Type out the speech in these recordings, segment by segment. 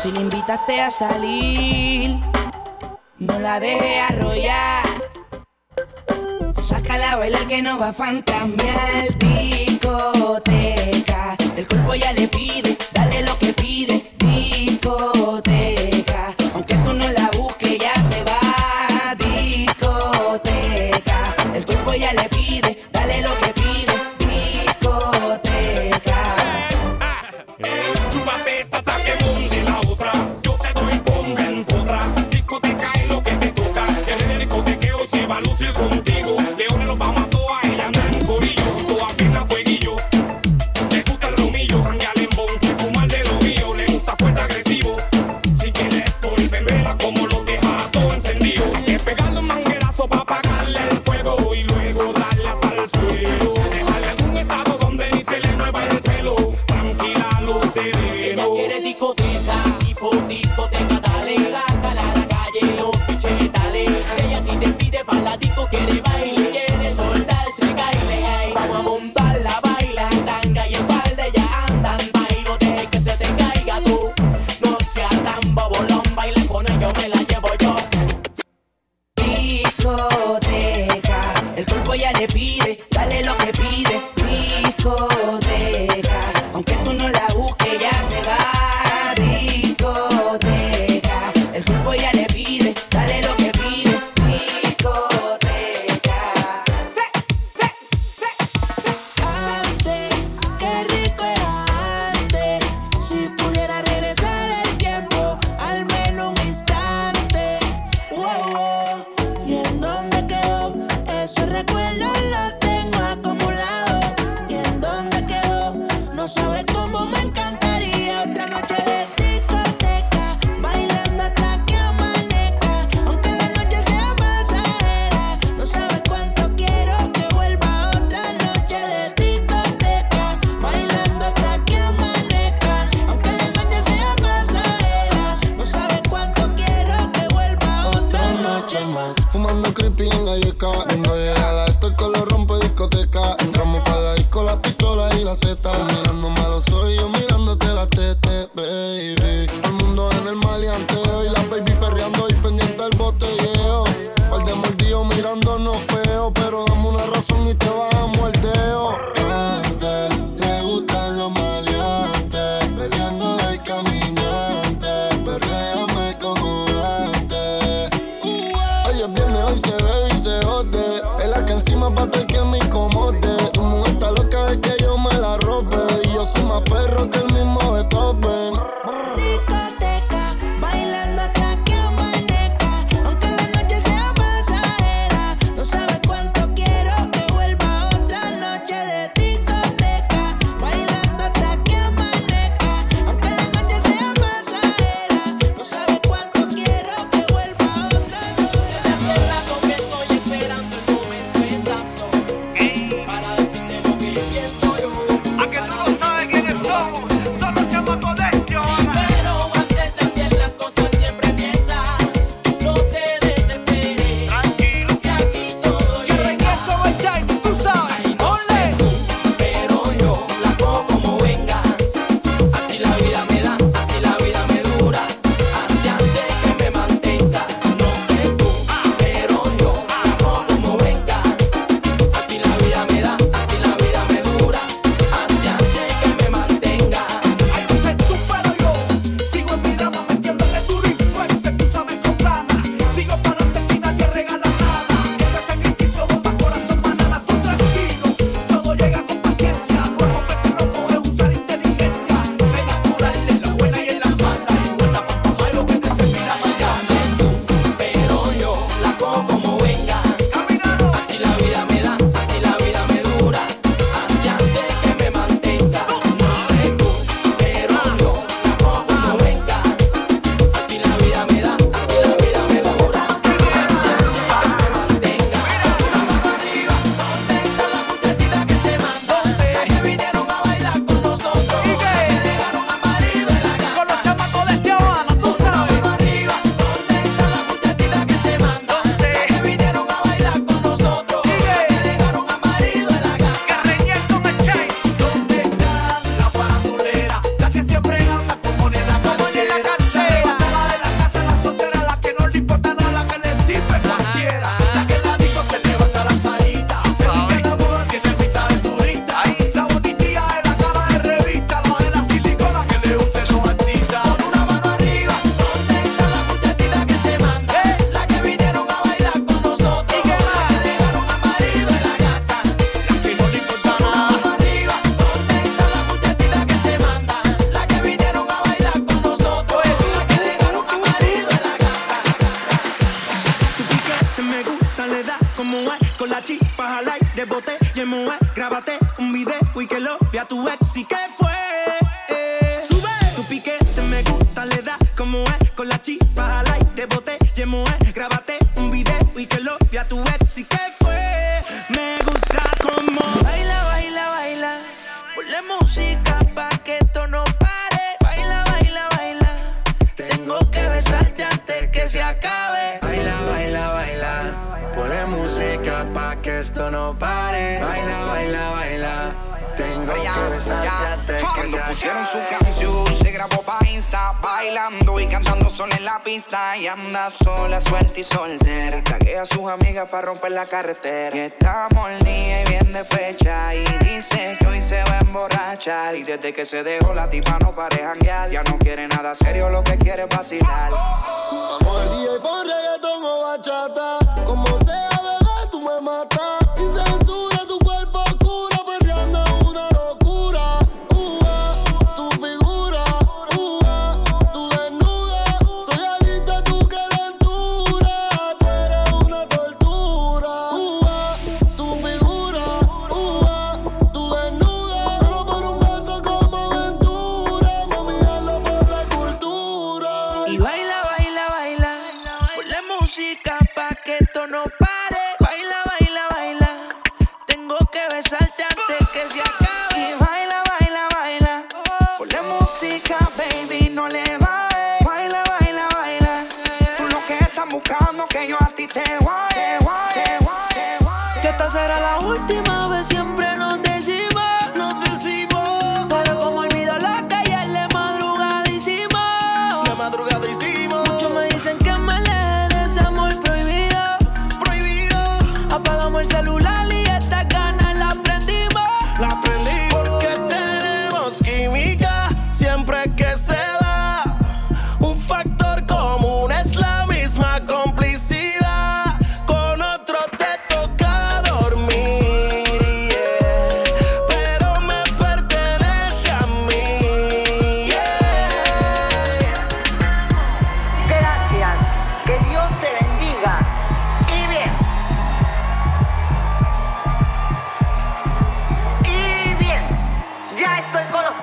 Si la invitaste a salir, no la dejes arrollar. Sácala a bailar que no va a fantamear. Discoteca, el cuerpo ya le pide, dale lo que pide. Discoteca, aunque tú no la busques, ya se va. Discoteca, el cuerpo ya le pide, dale lo que pide. Discoteca. Eh, chúpate, tata, médico de sabes cómo me encantaría otra noche de discoteca, bailando hasta que amanezca. Aunque la noche sea pasajera, no sabes cuánto quiero que vuelva otra noche de discoteca, bailando hasta que amanezca. Aunque la noche sea pasajera, no sabes cuánto quiero que vuelva otra, noche más. Fumando creepy en la yeca, cuando llega la el color rompe discoteca. Entramos para la disco, la pistola y la zeta. Bote, yemo es, grábate un video y que lo vea tu ex y que fue. Me gusta como Baila, baila, baila. Ponle música pa' que esto no pare. Baila, baila, baila. Tengo que besarte antes que se acabe. Baila, baila, baila. Ponle música pa' que esto no pare. Baila, baila, baila. Ya, ya. Cuando pusieron su canción, se grabó pa' Insta, bailando y cantando sola en la pista. Y anda sola, suelta y soltera. Tragué a sus amigas para romper la carretera. Y está molida y bien despecha. Y dice que hoy se va a emborrachar. Y desde que se dejó la tipa no pare janguear. Ya no quiere nada serio, lo que quiere es vacilar. Vamos al y pon reggaetón o bachata. Como sea, bebé, tú me matas. Sin censura,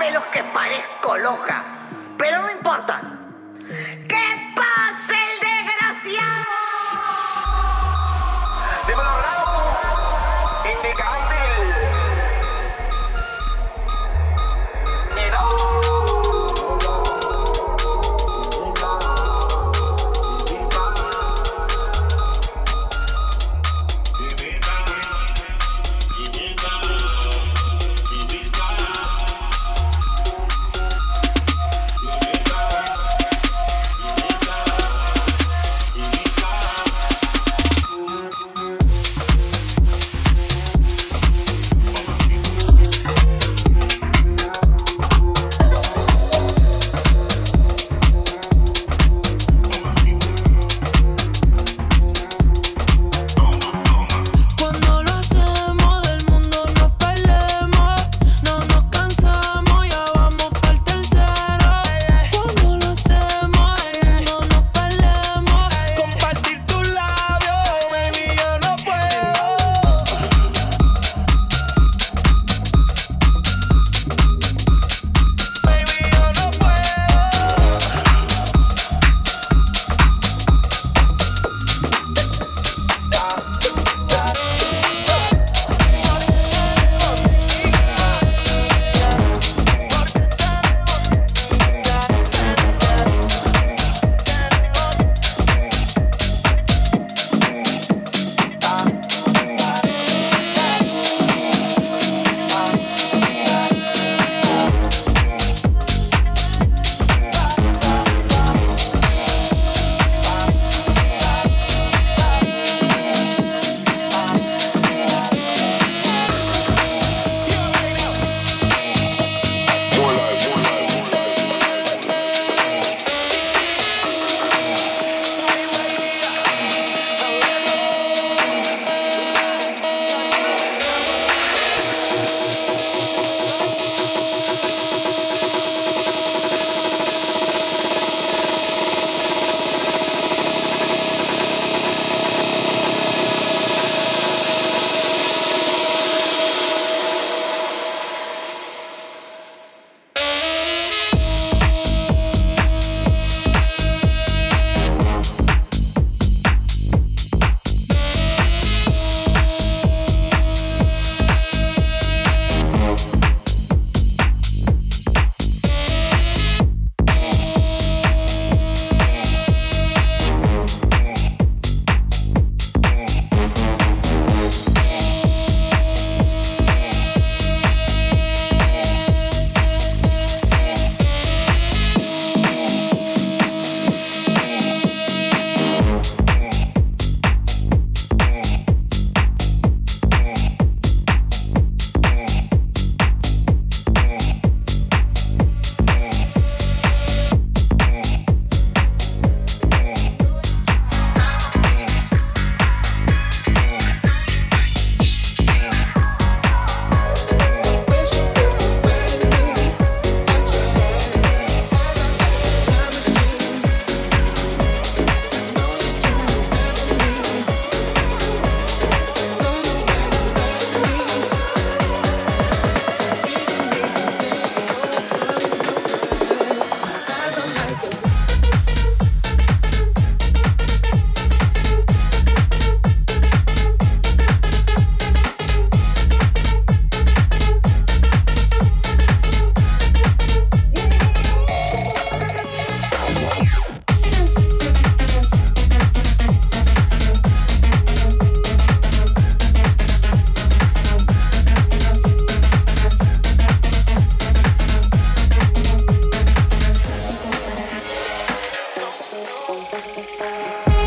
pelos que parezco loca, pero no importa. Bye.